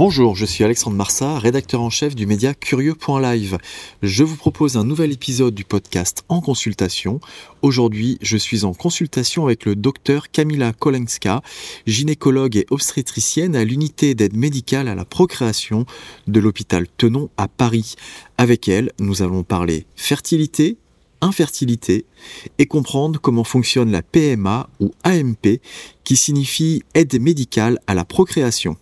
Bonjour, je suis Alexandre Marsat, rédacteur en chef du média Curieux.live. Je vous propose un nouvel épisode du podcast en consultation. Aujourd'hui, je suis en consultation avec le docteur Kamila Kolenska, gynécologue et obstétricienne à l'unité d'aide médicale à la procréation de l'hôpital Tenon à Paris. Avec elle, nous allons parler fertilité, infertilité et comprendre comment fonctionne la PMA ou AMP qui signifie aide médicale à la procréation.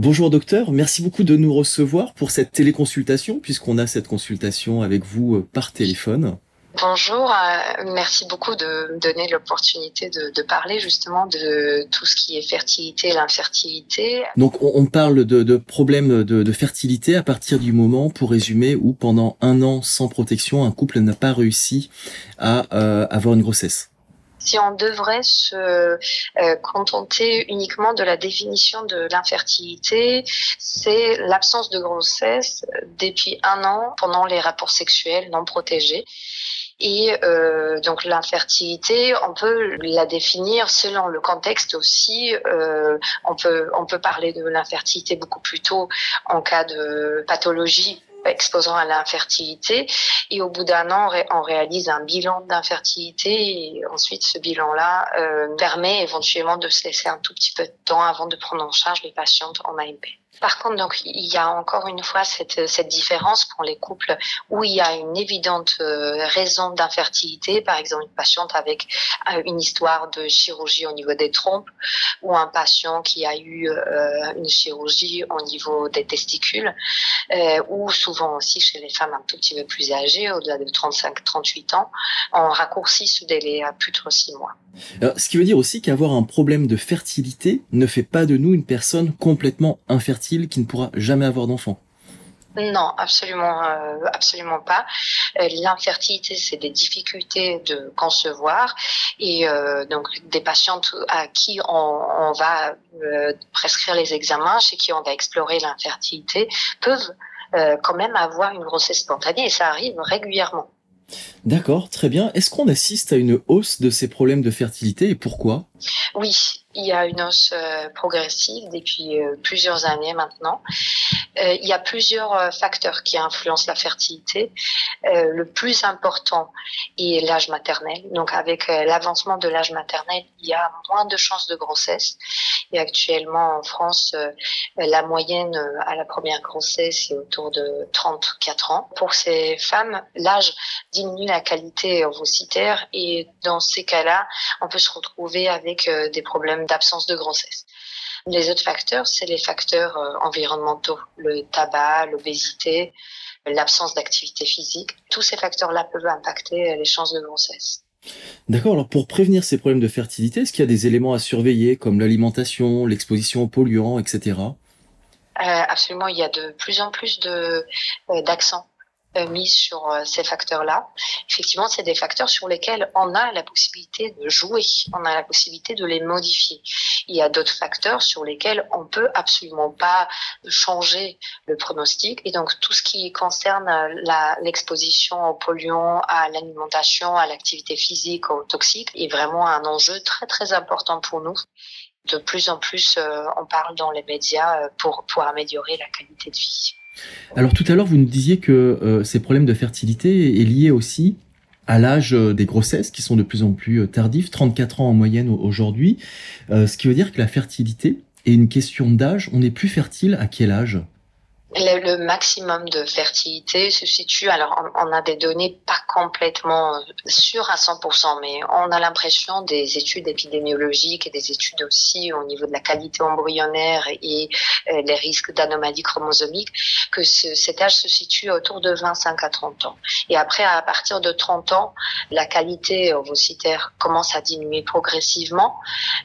Bonjour docteur, merci beaucoup de nous recevoir pour cette téléconsultation puisqu'on a cette consultation avec vous euh, par téléphone. Bonjour, euh, merci beaucoup de me donner l'opportunité de, parler justement de tout ce qui est fertilité et l'infertilité. Donc on, parle de, problèmes de, fertilité à partir du moment, pour résumer, où pendant un an sans protection, un couple n'a pas réussi à euh, avoir une grossesse si on devrait se euh, contenter uniquement de la définition de l'infertilité, c'est l'absence de grossesse depuis un an pendant les rapports sexuels non protégés. Et euh, donc l'infertilité, on peut la définir selon le contexte aussi. Euh, on peut on peut parler de l'infertilité beaucoup plus tôt en cas de pathologie exposant à l'infertilité. Et au bout d'un an, on réalise un bilan d'infertilité et ensuite ce bilan-là euh, permet éventuellement de se laisser un tout petit peu de temps avant de prendre en charge les patientes en AMP. Par contre, donc il y a encore une fois cette, différence pour les couples où il y a une évidente euh, raison d'infertilité, par exemple une patiente avec euh, une histoire de chirurgie au niveau des trompes ou un patient qui a eu euh, une chirurgie au niveau des testicules, ou souvent aussi chez les femmes un tout petit peu plus âgées, au-delà de 35-38 ans, on raccourcit ce délai à plus de 6 mois. ce qui veut dire aussi qu'avoir un problème de fertilité ne fait pas de nous une personne complètement infertile qui ne pourra jamais avoir d'enfant. Non, absolument, euh, absolument pas. Euh, l'infertilité, c'est des difficultés de concevoir et euh, donc des patientes à qui on, va prescrire les examens, chez qui on va explorer l'infertilité, peuvent quand même avoir une grossesse spontanée et ça arrive régulièrement. D'accord, très bien. Est-ce qu'on assiste à une hausse de ces problèmes de fertilité et pourquoi? Oui, il y a une hausse euh, progressive depuis euh, plusieurs années maintenant. Euh, il y a plusieurs facteurs qui influencent la fertilité. Le plus important est l'âge maternel. Donc avec l'avancement de l'âge maternel, il y a moins de chances de grossesse. Et actuellement en France, la moyenne à la première grossesse est autour de 34 ans. Pour ces femmes, l'âge diminue la qualité ovocytaire et dans ces cas-là, on peut se retrouver avec des problèmes d'absence de grossesse. Les autres facteurs, c'est les facteurs euh, environnementaux, le tabac, l'obésité, l'absence d'activité physique. Tous ces facteurs-là peuvent impacter les chances de grossesse. D'accord, alors pour prévenir ces problèmes de fertilité, est-ce qu'il y a des éléments à surveiller comme l'alimentation, l'exposition aux polluants, etc. Euh, absolument, il y a de plus en plus de euh, d'accent euh, mis sur euh, ces facteurs-là. Effectivement, c'est des facteurs sur lesquels on a la possibilité de jouer, on a la possibilité de les modifier. Il y a d'autres facteurs sur lesquels on peut absolument pas changer le pronostic. Et donc, tout ce qui concerne l'exposition aux polluants, à l'alimentation, à l'activité physique, aux toxiques, est vraiment un enjeu très, très important pour nous de plus en plus, euh, on parle dans les médias pour, pour améliorer la qualité de vie. Alors tout à l'heure, vous nous disiez que euh, ces problèmes de fertilité est liés aussi à l'âge euh, des grossesses qui sont de plus en plus euh, tardifs, 34 ans en moyenne aujourd'hui, ce qui veut dire que la fertilité est une question d'âge. On est plus fertile à quel âge? Le, maximum de fertilité se situe, alors on, a des données pas complètement euh, sûres à 100%, mais on a l'impression des études épidémiologiques et des études aussi au niveau de la qualité embryonnaire et euh, les risques d'anomalies chromosomiques, que cet âge se situe autour de 25 à 30 ans. Et après, à partir de 30 ans, la qualité ovocytaire commence à diminuer progressivement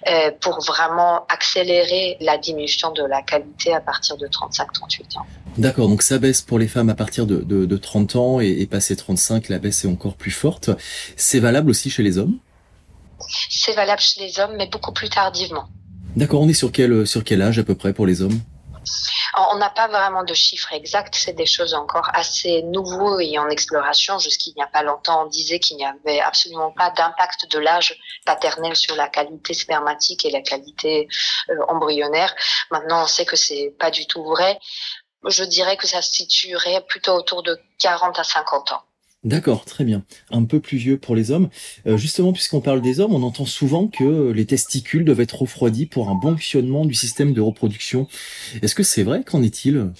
euh, pour vraiment accélérer la diminution de la qualité à partir de 35-38 ans. D'accord, donc ça baisse pour les femmes à partir de, de, 30 ans et, et passé 35, la baisse est encore plus forte. C'est valable aussi chez les hommes? C'est valable chez les hommes, mais beaucoup plus tardivement. D'accord, on est sur quel, sur quel âge à peu près pour les hommes? On n'a pas vraiment de chiffres exacts, c'est des choses encore assez nouveaux et en exploration. Jusqu'il n'y a pas longtemps, on disait qu'il n'y avait absolument pas d'impact de l'âge paternel sur la qualité spermatique et la qualité euh, embryonnaire. Maintenant, on sait que c'est pas du tout vrai. Je dirais que ça se situerait plutôt autour de 40 à 50 ans. D'accord, très bien. Un peu plus vieux pour les hommes. Euh, justement, puisqu'on parle des hommes, on entend souvent que les testicules doivent être refroidis pour un bon fonctionnement du système de reproduction. Est-ce que c'est vrai? Qu'en est-il?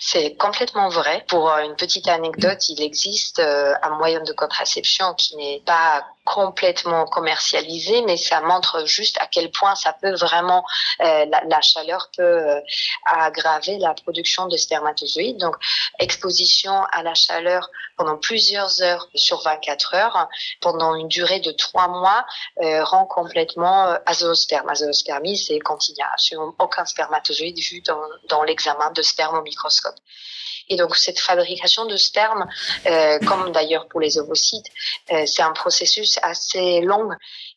C'est complètement vrai. Pour euh, une petite anecdote, il existe euh, un moyen de contraception qui n'est pas complètement commercialisé, mais ça montre juste à quel point ça peut vraiment, euh, la, chaleur peut aggraver la production de spermatozoïdes. Donc, exposition à la chaleur pendant plusieurs heures sur 24 heures, pendant une durée de trois mois, rend complètement azosperme. Azospermie, c'est quand il n'y a absolument aucun spermatozoïde vu dans, dans l'examen de sperme au microscope. Et donc cette fabrication de sperme, euh, comme d'ailleurs pour les ovocytes, euh, c'est un processus assez long.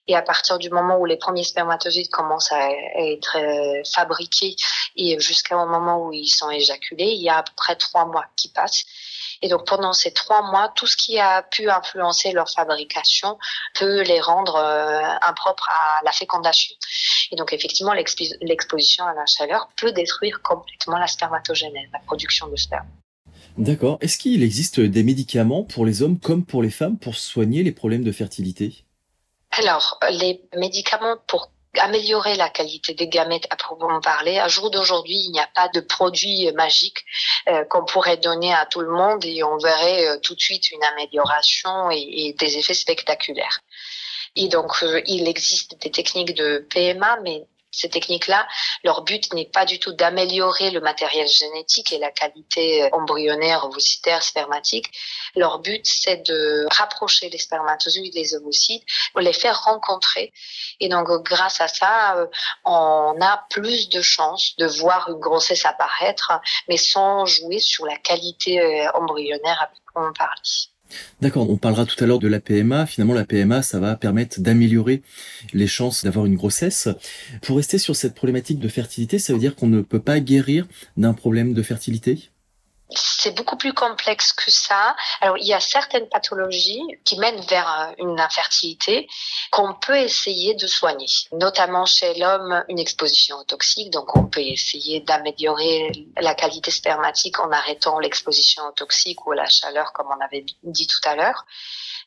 Et à partir du moment où les premiers spermatozoïdes commencent à être euh, fabriqués et jusqu'au moment où ils sont éjaculés, il y a à peu près trois mois qui passent. Et donc pendant ces trois mois, tout ce qui a pu influencer leur fabrication peut les rendre impropres à la fécondation. Et donc effectivement, l'exposition à la chaleur peut détruire complètement la spermatogénèse, la production de sperme. D'accord. Est-ce qu'il existe des médicaments pour les hommes comme pour les femmes pour soigner les problèmes de fertilité? Alors, les médicaments pour améliorer la qualité des gamètes à proprement parler. À jour d'aujourd'hui, il n'y a pas de produit magique euh, qu'on pourrait donner à tout le monde et on verrait euh, tout de suite une amélioration et, des effets spectaculaires. Et donc, euh, il existe des techniques de PMA, mais ces techniques-là, leur but n'est pas du tout d'améliorer le matériel génétique et la qualité embryonnaire, ovocytaire, spermatique. Leur but, c'est de rapprocher les spermatozoïdes, les ovocytes, les faire rencontrer. Et donc, grâce à ça, euh, on a plus de chances de voir une grossesse apparaître, mais sans jouer sur la qualité euh, embryonnaire à proprement parler. D'accord, on parlera tout à l'heure de la PMA. Finalement, la PMA, ça va permettre d'améliorer les chances d'avoir une grossesse. Pour rester sur cette problématique de fertilité, ça veut dire qu'on ne peut pas guérir d'un problème de fertilité? C'est beaucoup plus complexe que ça. Alors, il y a certaines pathologies qui mènent vers euh, une infertilité qu'on peut essayer de soigner, notamment chez l'homme, une exposition aux toxiques. Donc, on peut essayer d'améliorer la qualité spermatique en arrêtant l'exposition aux toxiques ou à la chaleur, comme on avait dit tout à l'heure.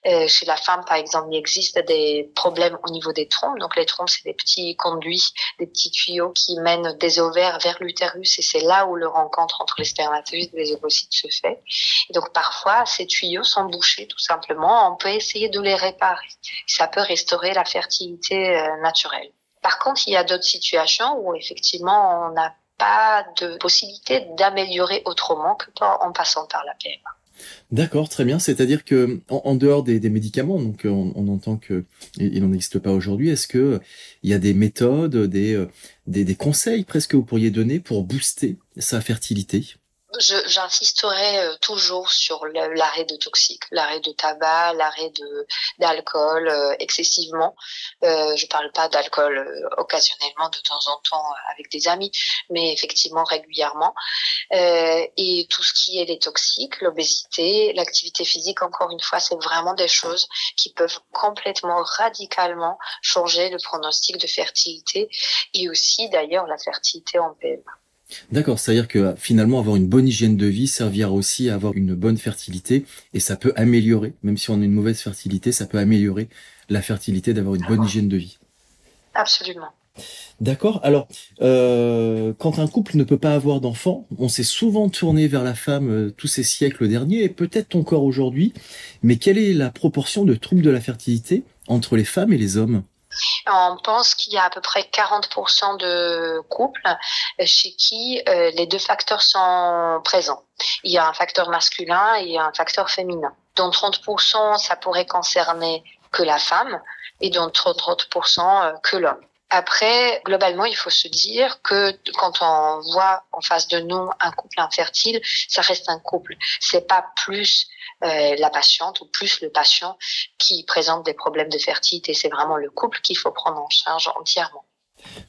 Euh, chez la femme, par exemple, il existe des problèmes au niveau des trompes. Donc les trompes, c'est des petits conduits, des petits tuyaux qui mènent des ovaires vers l'utérus et c'est là où le rencontre entre les spermatozoïdes et les ovocytes se fait. Et donc parfois, ces tuyaux sont bouchés tout simplement. On peut essayer de les réparer. Ça peut restaurer la fertilité euh, naturelle. Par contre, il y a d'autres situations où effectivement, on n'a pas de possibilité d'améliorer autrement que en passant par la PMA. D'accord, très bien. C'est-à-dire que en, dehors des, médicaments, donc on, entend que il n'en existe pas aujourd'hui. Est-ce que il y a des méthodes, des, euh, des conseils presque que vous pourriez donner pour booster sa fertilité? J'insisterai euh, toujours sur l'arrêt de toxiques, l'arrêt de tabac, l'arrêt de d'alcool euh, excessivement. Euh, je parle pas d'alcool euh, occasionnellement de temps en temps avec des amis, mais effectivement régulièrement. Euh, et tout ce qui est les toxiques, l'obésité, l'activité physique, encore une fois, c'est vraiment des choses qui peuvent complètement radicalement changer le pronostic de fertilité et aussi d'ailleurs la fertilité en PMA. D'accord, c'est-à-dire que finalement avoir une bonne hygiène de vie servira aussi à avoir une bonne fertilité et ça peut améliorer, même si on a une mauvaise fertilité, ça peut améliorer la fertilité d'avoir une bonne hygiène de vie. Absolument. D'accord. Alors, euh, quand un couple ne peut pas avoir d'enfants, on s'est souvent tourné vers la femme euh, tous ces siècles derniers et peut-être encore aujourd'hui. Mais quelle est la proportion de troubles de la fertilité entre les femmes et les hommes? On pense qu'il y a à peu près 40% de couples chez qui euh, les deux facteurs sont présents. Il y a un facteur masculin et un facteur féminin. Dont 30%, ça pourrait concerner que la femme et dont 30% que l'homme. Après, globalement, il faut se dire que quand on voit en face de nous un couple infertile, ça reste un couple. C'est pas plus euh, la patiente ou plus le patient qui présente des problèmes de fertilité. C'est vraiment le couple qu'il faut prendre en charge entièrement.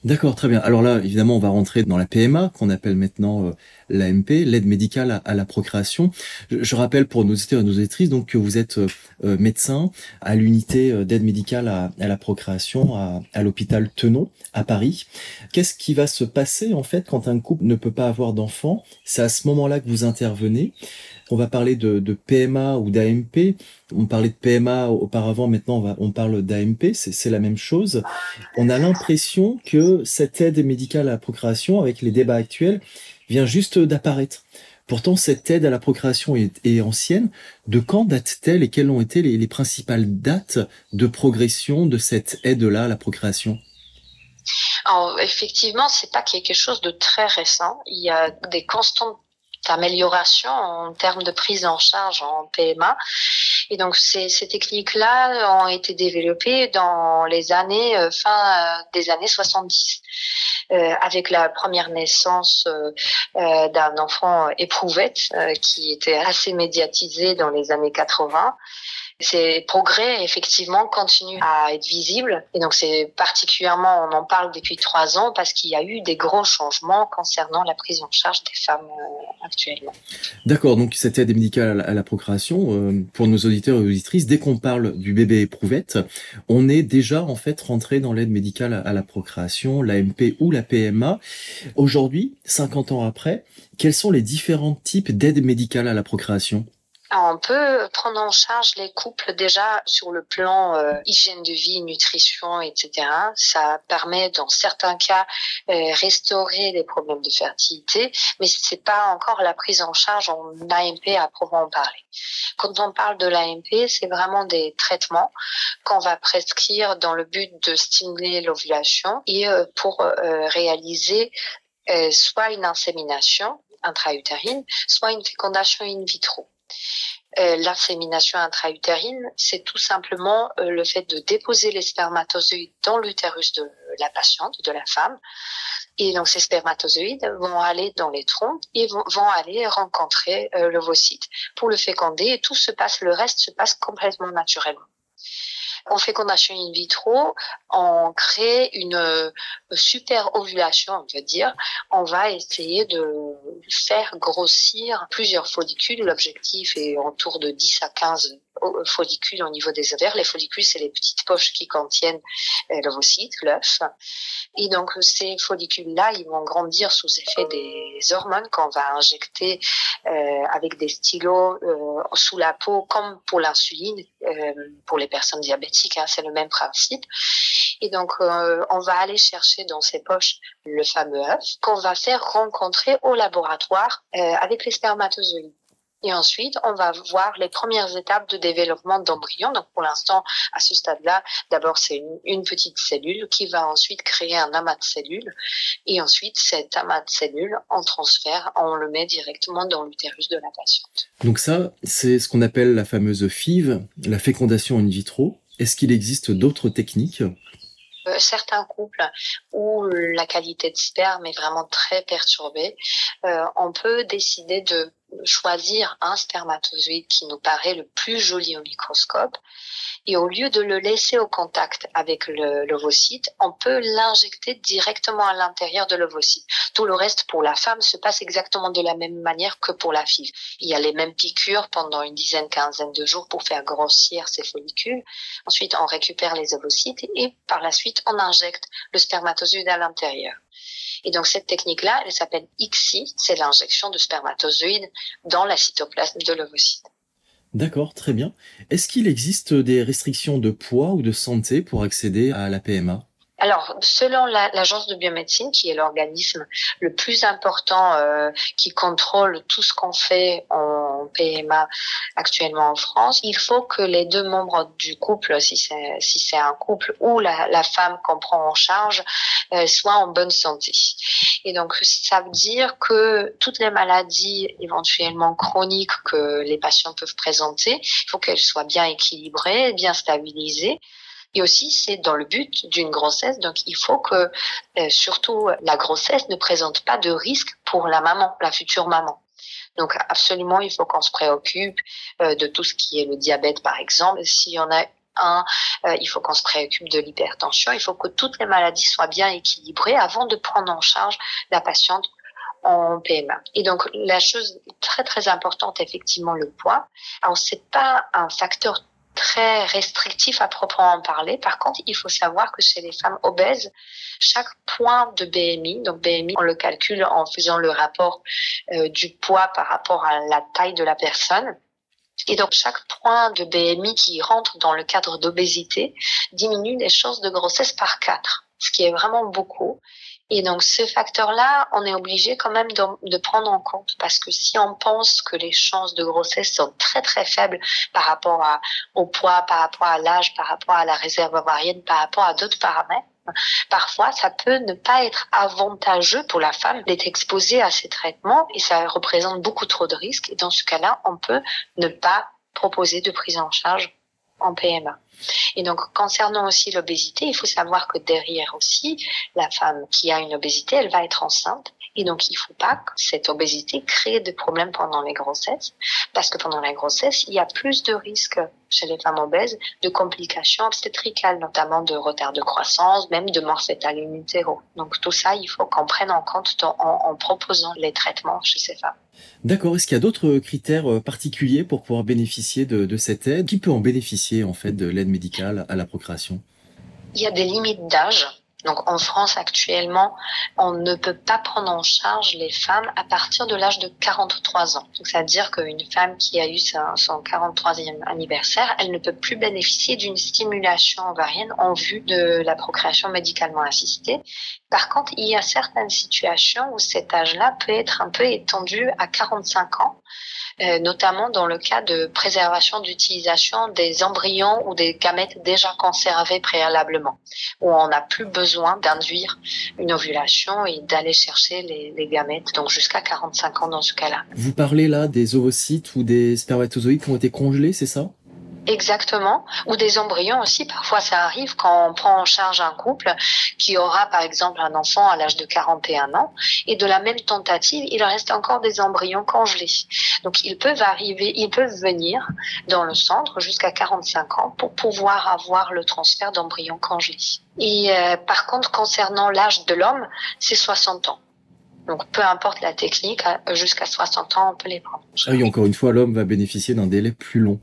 D'accord, très bien. Alors là, évidemment, on va rentrer dans la PMA, qu'on appelle maintenant euh, l'AMP, l'aide médicale à, la procréation. Je, rappelle pour nos auditeurs et nos auditrices donc que vous êtes euh, euh, médecin à l'unité d'aide médicale à, la procréation à, à l'hôpital Tenon à Paris. Qu'est-ce qui va se passer en fait quand un couple ne peut pas avoir d'enfant? C'est à ce moment-là que vous intervenez. On va parler de, PMA ou d'AMP. On parlait de PMA auparavant, maintenant on, parle d'AMP, c'est la même chose. On a l'impression que cette aide médicale à la procréation, avec les débats actuels, vient juste d'apparaître. Pourtant, cette aide à la procréation est, ancienne. De quand date-t-elle et quelles ont été les, les principales dates de progression de cette aide-là à la procréation? Alors, effectivement, c'est pas quelque chose de très récent. Il y a des constantes amélioration en termes de prise en charge en PMA. Et donc ces, ces techniques-là ont été développées dans les années euh, fin euh, des années 70. Euh, avec la première naissance euh, euh, d'un enfant éprouvette qui était assez médiatisé dans les années 80 ces progrès effectivement continuent à être visibles et donc c'est particulièrement on en parle depuis trois ans parce qu'il y a eu des gros changements concernant la prise en charge des femmes euh, actuellement. D'accord, donc cette aide médicale à la procréation euh, pour nos auditeurs et auditrices, dès qu'on parle du bébé éprouvette, on est déjà en fait rentré dans l'aide médicale à la procréation, l'AMP ou la PMA. Aujourd'hui, 50 ans après, quels sont les différents types d'aide médicale à la procréation? On peut prendre en charge les couples déjà sur le plan euh, hygiène de vie, nutrition, etc. Ça permet dans certains cas euh, restaurer les problèmes de fertilité, mais c'est pas encore la prise en charge en AMP à proprement parler. Quand on parle de l'AMP, c'est vraiment des traitements qu'on va prescrire dans le but de stimuler l'ovulation et euh, pour réaliser soit une insémination intra-utérine, soit une fécondation in vitro. Euh, l'insémination intra-utérine, c'est tout simplement euh, le fait de déposer les spermatozoïdes dans l'utérus de la patiente, de la femme. Et donc ces spermatozoïdes vont aller dans les troncs et vont, aller rencontrer euh, l'ovocyte pour le féconder et tout se passe, le reste se passe complètement naturellement en fécondation in vitro, on crée une euh, super ovulation, on va dire. On va essayer de faire grossir plusieurs follicules. L'objectif est autour de 10 à 15 follicules au niveau des ovaires. Les follicules, c'est les petites poches qui contiennent euh, l'ovocyte, l'œuf. Et donc, ces follicules-là, ils vont grandir sous effet des hormones qu'on va injecter euh, avec des stylos euh, sous la peau, comme pour l'insuline, euh, pour les personnes diabétiques, hein, c'est le même principe. Et donc, euh, on va aller chercher dans ces poches le fameux œuf qu'on va faire rencontrer au laboratoire euh, avec les spermatozoïdes. Et ensuite, on va voir les premières étapes de développement d'embryon. Donc, pour l'instant, à ce stade-là, d'abord, c'est une, petite cellule qui va ensuite créer un amas de cellules. Et ensuite, cet amas de cellules, on transfère, on le met directement dans l'utérus de la patiente. Donc ça, c'est ce qu'on appelle la fameuse FIV, la fécondation in vitro. Est-ce qu'il existe d'autres techniques? Certains couples où la qualité de sperme est vraiment très perturbée, euh, on peut décider de choisir un spermatozoïde qui nous paraît le plus joli au microscope et au lieu de le laisser au contact avec l'ovocyte, on peut l'injecter directement à l'intérieur de l'ovocyte. Tout le reste pour la femme se passe exactement de la même manière que pour la fille. Il y a les mêmes piqûres pendant une dizaine, quinzaine de jours pour faire grossir ces follicules. Ensuite, on récupère les ovocytes et par la suite, on injecte le spermatozoïde à l'intérieur. Et donc cette technique-là, elle s'appelle ICSI, c'est l'injection de spermatozoïdes dans la cytoplasme de l'ovocyte. D'accord, très bien. Est-ce qu'il existe des restrictions de poids ou de santé pour accéder à la PMA alors, selon l'agence de biomédecine, qui est l'organisme le plus important euh, qui contrôle tout ce qu'on fait en PMA actuellement en France, il faut que les deux membres du couple, si c'est si un couple ou la, la, femme qu'on prend en charge, euh, soient en bonne santé. Et donc, ça veut dire que toutes les maladies éventuellement chroniques que les patients peuvent présenter, il faut qu'elles soient bien équilibrées, bien stabilisées et aussi, c'est dans le but d'une grossesse. Donc, il faut que, euh, surtout, la grossesse ne présente pas de risque pour la maman, la future maman. Donc, absolument, il faut qu'on se préoccupe euh, de tout ce qui est le diabète, par exemple. S'il y en a un, euh, il faut qu'on se préoccupe de l'hypertension. Il faut que toutes les maladies soient bien équilibrées avant de prendre en charge la patiente en PMA. Et donc, la chose très, très importante, effectivement, le poids. Alors, c'est pas un facteur très restrictif à proprement parler. Par contre, il faut savoir que chez les femmes obèses, chaque point de BMI, donc BMI, on le calcule en faisant le rapport euh, du poids par rapport à la taille de la personne. Et donc chaque point de BMI qui rentre dans le cadre d'obésité diminue les chances de grossesse par quatre, ce qui est vraiment beaucoup. Et donc ce facteur-là, on est obligé quand même de, prendre en compte parce que si on pense que les chances de grossesse sont très très faibles par rapport au poids, par rapport à l'âge, par rapport à la réserve ovarienne, par rapport à d'autres paramètres, parfois ça peut ne pas être avantageux pour la femme d'être exposée à ces traitements et ça représente beaucoup trop de risques. Et dans ce cas-là, on peut ne pas proposer de prise en charge en PMA. Et donc, concernant aussi l'obésité, il faut savoir que derrière aussi, la femme qui a une obésité, elle va être enceinte. Et donc, il ne faut pas que cette obésité crée des problèmes pendant les grossesses, parce que pendant la grossesse, il y a plus de risques chez les femmes obèses de complications obstétricales, notamment de retard de croissance, même de mort fœtale in utero. Donc, tout ça, il faut qu'on prenne en compte en, en proposant les traitements chez ces femmes. D'accord. Est-ce qu'il y a d'autres critères euh, particuliers pour pouvoir bénéficier de, de, cette aide? Qui peut en bénéficier en fait de l'aide médicale à la procréation? Il y a des limites d'âge. Donc en France actuellement, on ne peut pas prendre en charge les femmes à partir de l'âge de 43 ans. C'est-à-dire qu'une femme qui a eu son 43e anniversaire, elle ne peut plus bénéficier d'une stimulation ovarienne en vue de la procréation médicalement assistée. Par contre, il y a certaines situations où cet âge-là peut être un peu étendu à 45 ans. Euh, notamment dans le cas de préservation d'utilisation des embryons ou des gamètes déjà conservés préalablement, où on n'a plus besoin d'induire une ovulation et d'aller chercher les, les gamètes, donc jusqu'à 45 ans dans ce cas-là. Vous parlez là des ovocytes ou des spermatozoïdes qui ont été congelés, c'est ça? Exactement. Ou des embryons aussi. Parfois, ça arrive quand on prend en charge un couple qui aura, par exemple, un enfant à l'âge de 41 ans. Et de la même tentative, il reste encore des embryons congelés. Donc, ils peuvent arriver, ils peuvent venir dans le centre jusqu'à 45 ans pour pouvoir avoir le transfert d'embryons congelés. Et euh, par contre, concernant l'âge de l'homme, c'est 60 ans. Donc peu importe la technique, jusqu'à 60 ans, on peut les prendre. Ah oui, encore une fois, l'homme va bénéficier d'un délai plus long.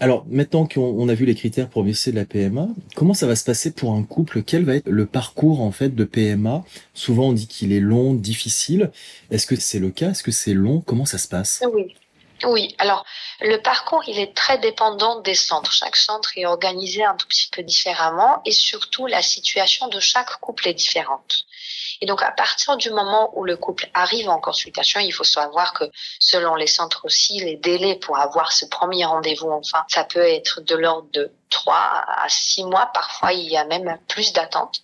Alors maintenant qu'on a vu les critères pour bénéficier de la PMA, comment ça va se passer pour un couple? Quel va être le parcours en fait de PMA Souvent on dit qu'il est long, difficile. Est-ce que c'est le cas? Est-ce que c'est long? Comment ça se passe? Oui. Oui, alors le parcours, il est très dépendant des centres. Chaque centre est organisé un tout petit peu différemment et surtout la situation de chaque couple est différente. Et donc, à partir du moment où le couple arrive en consultation, il faut savoir que selon les centres aussi, les délais pour avoir ce premier rendez-vous, enfin, ça peut être de l'ordre de 3 à 6 mois. Parfois, il y a même plus d'attente.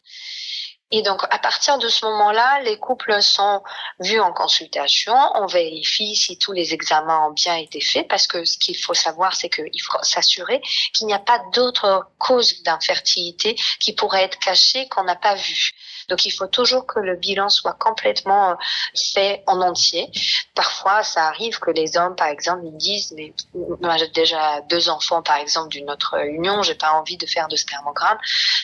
Et donc, à partir de ce moment-là, les couples sont vus en consultation. On vérifie si tous les examens ont bien été faits, parce que ce qu'il faut savoir, c'est qu'il faut s'assurer qu'il n'y a pas d'autres causes d'infertilité qui pourraient être cachées qu'on n'a pas vues. Donc il faut toujours que le bilan soit complètement euh, fait en entier. Parfois, ça arrive que les hommes, par exemple, ils disent mais moi j'ai déjà deux enfants, par exemple, d'une autre union, j'ai pas envie de faire de spermogramme.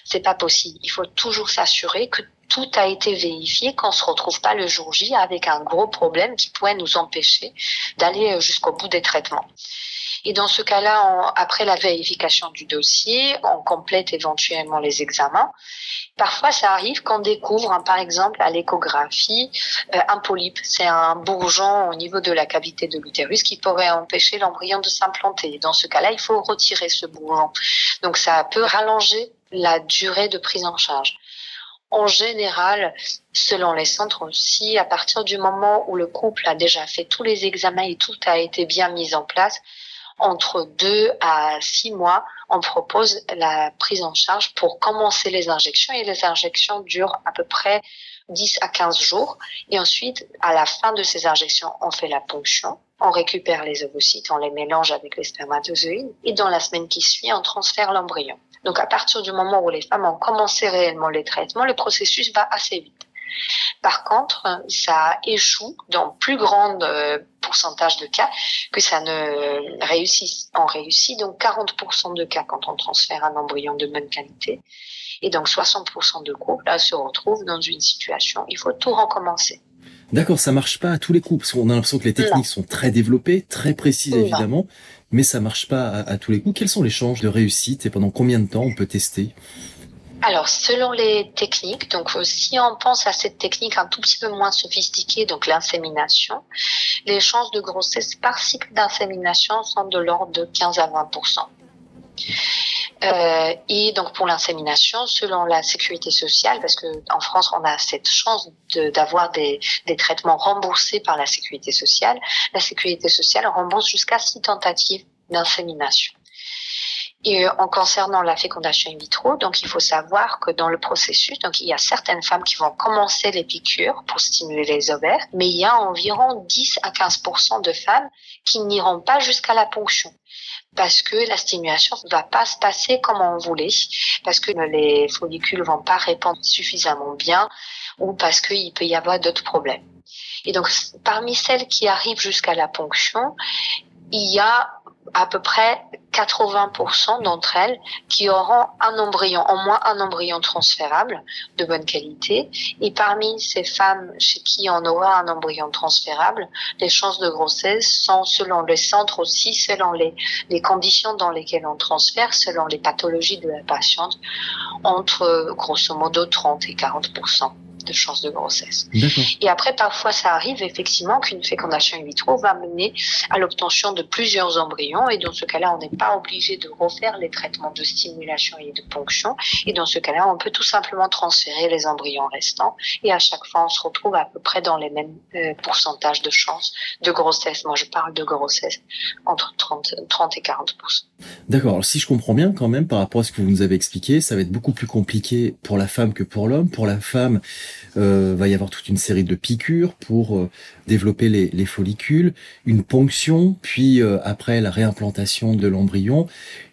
C'est pas possible. Il faut toujours s'assurer que tout a été vérifié, qu'on se retrouve pas le jour J avec un gros problème qui pourrait nous empêcher d'aller euh, jusqu'au bout des traitements. Et dans ce cas-là, après la vérification du dossier, on complète éventuellement les examens. Parfois, ça arrive qu'on découvre, hein, par exemple, à l'échographie, euh, un polype. C'est un bourgeon au niveau de la cavité de l'utérus qui pourrait empêcher l'embryon de s'implanter. Dans ce cas-là, il faut retirer ce bourgeon. Donc, ça peut rallonger la durée de prise en charge. en général, selon les centres aussi, à partir du moment où le couple a déjà fait tous les examens et tout a été bien mis en place, entre deux à six mois, on propose la prise en charge pour commencer les injections et les injections durent à peu près 10 à 15 jours. Et ensuite, à la fin de ces injections, on fait la ponction, on récupère les ovocytes, on les mélange avec les spermatozoïdes et dans la semaine qui suit, on transfère l'embryon. Donc à partir du moment où les femmes ont commencé réellement les traitements, le processus va assez vite. Par contre, ça échoue dans plus grand euh, pourcentage de cas que ça ne réussisse. On réussit donc 40% de cas quand on transfère un embryon de bonne qualité. Et donc 60% de couples là, se retrouvent dans une situation, il faut tout recommencer. D'accord, ça marche pas à tous les coups, parce qu'on a l'impression que les techniques sont très développées, très précises évidemment, mais ça marche pas à, tous les coups. Quelles sont les chances de réussite et pendant combien de temps on peut tester? Alors, selon les techniques, donc euh, si on pense à cette technique un tout petit peu moins sophistiquée, donc l'insémination, les chances de grossesse par cycle d'insémination sont de l'ordre de 15 à 20% euh, et donc pour l'insémination, selon la sécurité sociale, parce que en France on a cette chance d'avoir des, des traitements remboursés par la sécurité sociale, la sécurité sociale rembourse jusqu'à six tentatives d'insémination. Et euh, en concernant la fécondation in vitro, donc il faut savoir que dans le processus, donc il y a certaines femmes qui vont commencer les piqûres pour stimuler les ovaires, mais il y a environ 10 à 15% de femmes qui n'iront pas jusqu'à la ponction parce que la stimulation ne va pas se passer comme on voulait, parce que les follicules vont pas répondre suffisamment bien ou parce qu'il peut y avoir d'autres problèmes. Et donc, parmi celles qui arrivent jusqu'à la ponction, il y a à peu près 80% d'entre elles qui auront un embryon, au moins un embryon transférable de bonne qualité. Et parmi ces femmes chez qui on aura un embryon transférable, les chances de grossesse sont selon les centres aussi, selon les, les conditions dans lesquelles on transfère, selon les pathologies de la patiente, entre grosso modo 30 et 40% de chances de grossesse. Et après, parfois, ça arrive effectivement qu'une fécondation in vitro va mener à l'obtention de plusieurs embryons. Et dans ce cas-là, on n'est pas obligé de refaire les traitements de stimulation et de ponction. Et dans ce cas-là, on peut tout simplement transférer les embryons restants. Et à chaque fois, on se retrouve à peu près dans les mêmes euh, pourcentages de chances de grossesse. Moi, je parle de grossesse entre 30, 30 et 40 D'accord. Alors, si je comprends bien, quand même, par rapport à ce que vous nous avez expliqué, ça va être beaucoup plus compliqué pour la femme que pour l'homme. Pour la femme, euh, va y avoir toute une série de piqûres pour euh, développer les, follicules, une ponction, puis euh, après la réimplantation de l'embryon,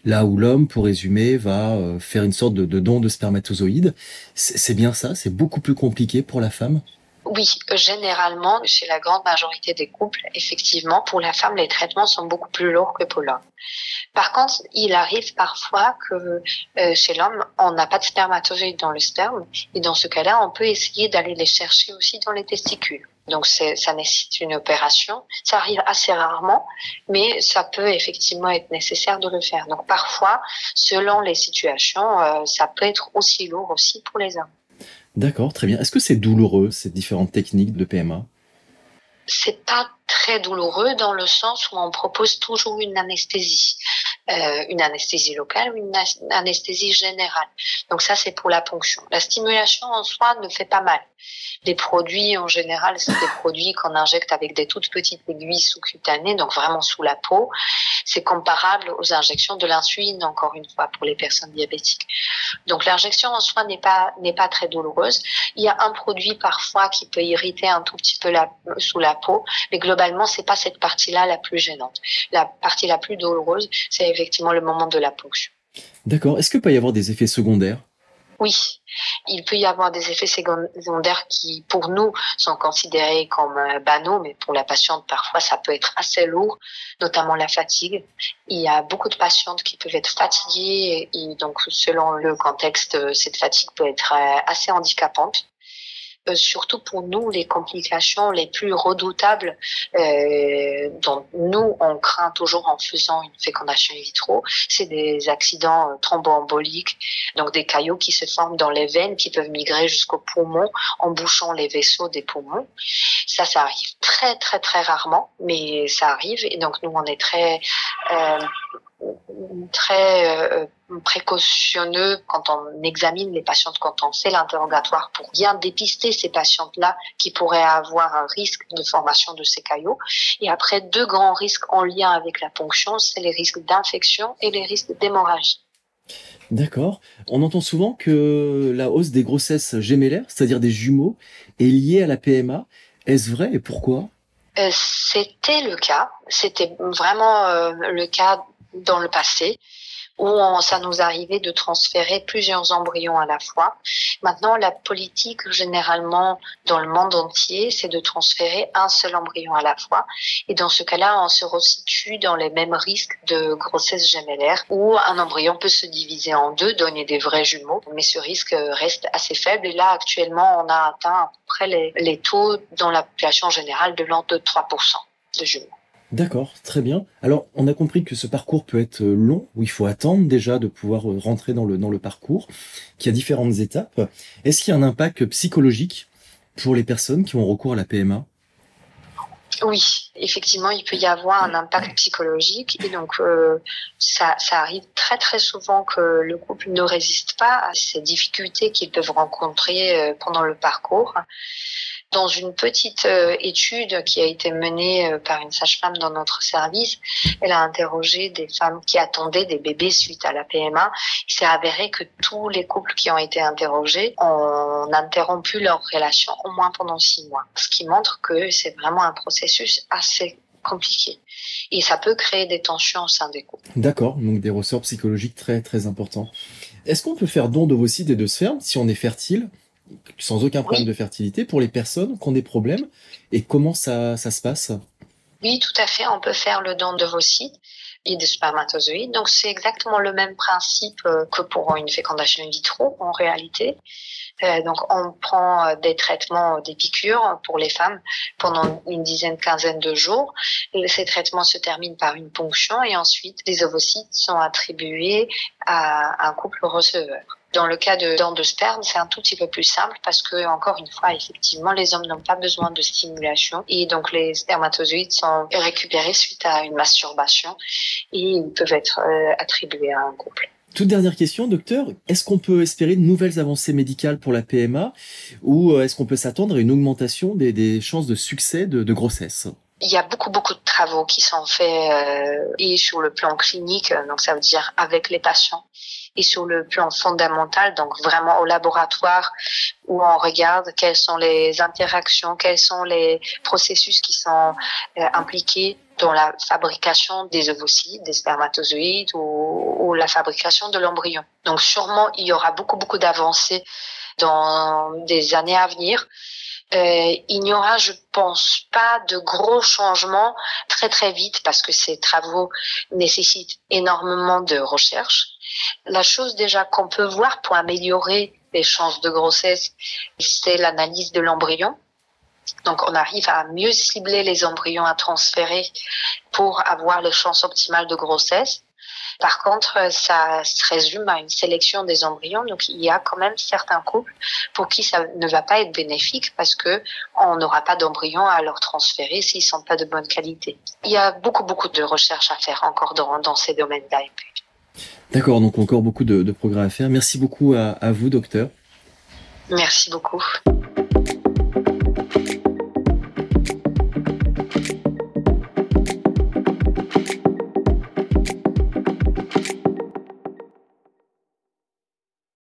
là où l'homme, pour résumer, va euh, faire une sorte de, de don de spermatozoïdes. C'est bien ça C'est beaucoup plus compliqué pour la femme? Oui, généralement, chez la grande majorité des couples, effectivement, pour la femme, les traitements sont beaucoup plus lourds que pour l'homme. Par contre, il arrive parfois que euh, chez l'homme, on n'a pas de spermatozoïdes dans le sperme, et dans ce cas-là, on peut essayer d'aller les chercher aussi dans les testicules. Donc ça nécessite une opération. Ça arrive assez rarement, mais ça peut effectivement être nécessaire de le faire. Donc parfois, selon les situations, euh, ça peut être aussi lourd aussi pour les hommes. D'accord, très bien. Est-ce que c'est douloureux, ces différentes techniques de PMA C'est pas très douloureux dans le sens où on propose toujours une anesthésie. Euh, une anesthésie locale ou une anesthésie générale. Donc ça, c'est pour la ponction. La stimulation en soi ne fait pas mal. Les produits, en général, c'est des produits qu'on injecte avec des toutes petites aiguilles sous-cutanées, donc vraiment sous la peau. C'est comparable aux injections de l'insuline, encore une fois, pour les personnes diabétiques. Donc l'injection en soi n'est pas n'est pas très douloureuse. Il y a un produit parfois qui peut irriter un tout petit peu la, sous la peau, mais globalement, c'est pas cette partie-là la plus gênante. La partie la plus douloureuse, c'est effectivement le moment de la ponction. D'accord. Est-ce qu'il peut y avoir des effets secondaires? Oui, il peut y avoir des effets secondaires qui, pour nous, sont considérés comme euh, banaux, mais pour la patiente, parfois, ça peut être assez lourd, notamment la fatigue. Il y a beaucoup de patientes qui peuvent être fatiguées et donc, selon le contexte, cette fatigue peut être euh, assez handicapante. Euh, surtout pour nous, les complications les plus redoutables euh, dont nous, on craint toujours en faisant une fécondation in vitro, c'est des accidents euh, thromboemboliques, donc des caillots qui se forment dans les veines, qui peuvent migrer jusqu'au poumon en bouchant les vaisseaux des poumons. Ça, ça arrive très, très, très rarement, mais ça arrive. Et donc, nous, on est très... très précautionneux quand on examine les patientes, quand on fait l'interrogatoire pour bien dépister ces patientes-là qui pourraient avoir un risque de formation de ces caillots. Et après, deux grands risques en lien avec la ponction, c'est les risques d'infection et les risques d'hémorragie. D'accord. On entend souvent que la hausse des grossesses gémellaires, c'est-à-dire des jumeaux, est liée à la PMA. Est-ce vrai et pourquoi? Euh, C'était le cas. C'était vraiment euh, le cas dans le passé où ça nous arrivait de transférer plusieurs embryons à la fois. Maintenant, la politique, généralement, dans le monde entier, c'est de transférer un seul embryon à la fois. Et dans ce cas-là, on se resitue dans les mêmes risques de grossesse gémellaire, où un embryon peut se diviser en deux, donner des vrais jumeaux, mais ce risque reste assez faible. Et là, actuellement, on a atteint à peu près les, les taux dans la population générale de l'ordre de 3% de jumeaux. D'accord, très bien. Alors, on a compris que ce parcours peut être euh, long, où il faut attendre déjà de pouvoir euh, rentrer dans le, parcours, qu'il y a différentes étapes. Est-ce qu'il y a un impact psychologique pour les personnes qui ont recours à la PMA oui, effectivement, il peut y avoir un impact psychologique et donc euh, ça arrive très très souvent que le couple ne résiste pas à ces difficultés qu'ils peuvent rencontrer pendant le parcours. Dans une petite euh, étude qui a été menée euh, par une sage-femme dans notre service, elle a interrogé des femmes qui attendaient des bébés suite à la PMA. Il s'est avéré que tous les couples qui ont été interrogés ont interrompu leur relation au moins pendant six mois, ce qui montre que c'est vraiment un processus assez compliqué. Et ça peut créer des tensions au sein des couples. D'accord, donc des ressorts psychologiques très très importants. Est-ce qu'on peut faire don d'ovocytes et de sperme si on est fertile? Sans aucun problème de fertilité pour les personnes qui ont des problèmes et comment ça, ça se passe? Oui, tout à fait. On peut faire le don de vos sites et des spermatozoïdes. Donc c'est exactement le même principe euh, que pour une fécondation in vitro en réalité. Euh, donc on prend euh, des traitements, des piqûres pour les femmes pendant une dizaine, quinzaine de jours. ces traitements se terminent par une ponction et ensuite les ovocytes sont attribués à un couple receveur. Dans le cas de dents de sperme, c'est un tout petit peu plus simple parce que, encore une fois, effectivement, les hommes n'ont pas besoin de stimulation et donc les spermatozoïdes sont récupérés suite à une masturbation et ils peuvent être euh, attribués à un couple. Toute dernière question, docteur. Est-ce qu'on peut espérer de nouvelles avancées médicales pour la PMA ou euh, est-ce qu'on peut s'attendre à une augmentation des, chances de succès de, de grossesse? Il y a beaucoup beaucoup de travaux qui sont faits euh, et sur le plan clinique, donc ça veut dire avec les patients, et sur le plan fondamental, donc vraiment au laboratoire où on regarde quelles sont les interactions, quels sont les processus qui sont euh, impliqués dans la fabrication des ovocytes, des spermatozoïdes ou, ou la fabrication de l'embryon. Donc sûrement il y aura beaucoup beaucoup d'avancées dans des années à venir. Euh, il n'y aura, je pense pas, de gros changements très très vite parce que ces travaux nécessitent énormément de recherche. La chose déjà qu'on peut voir pour améliorer les chances de grossesse, c'est l'analyse de l'embryon. Donc, on arrive à mieux cibler les embryons à transférer pour avoir les chances optimales de grossesse. Par contre, ça se résume à une sélection des embryons. Donc, il y a quand même certains couples pour qui ça ne va pas être bénéfique parce que on n'aura pas d'embryons à leur transférer s'ils sont pas de bonne qualité. Il y a beaucoup, beaucoup de recherches à faire encore dans, dans ces domaines-là. D'accord, donc encore beaucoup de, progrès à faire. Merci beaucoup à, à vous, docteur. Merci beaucoup.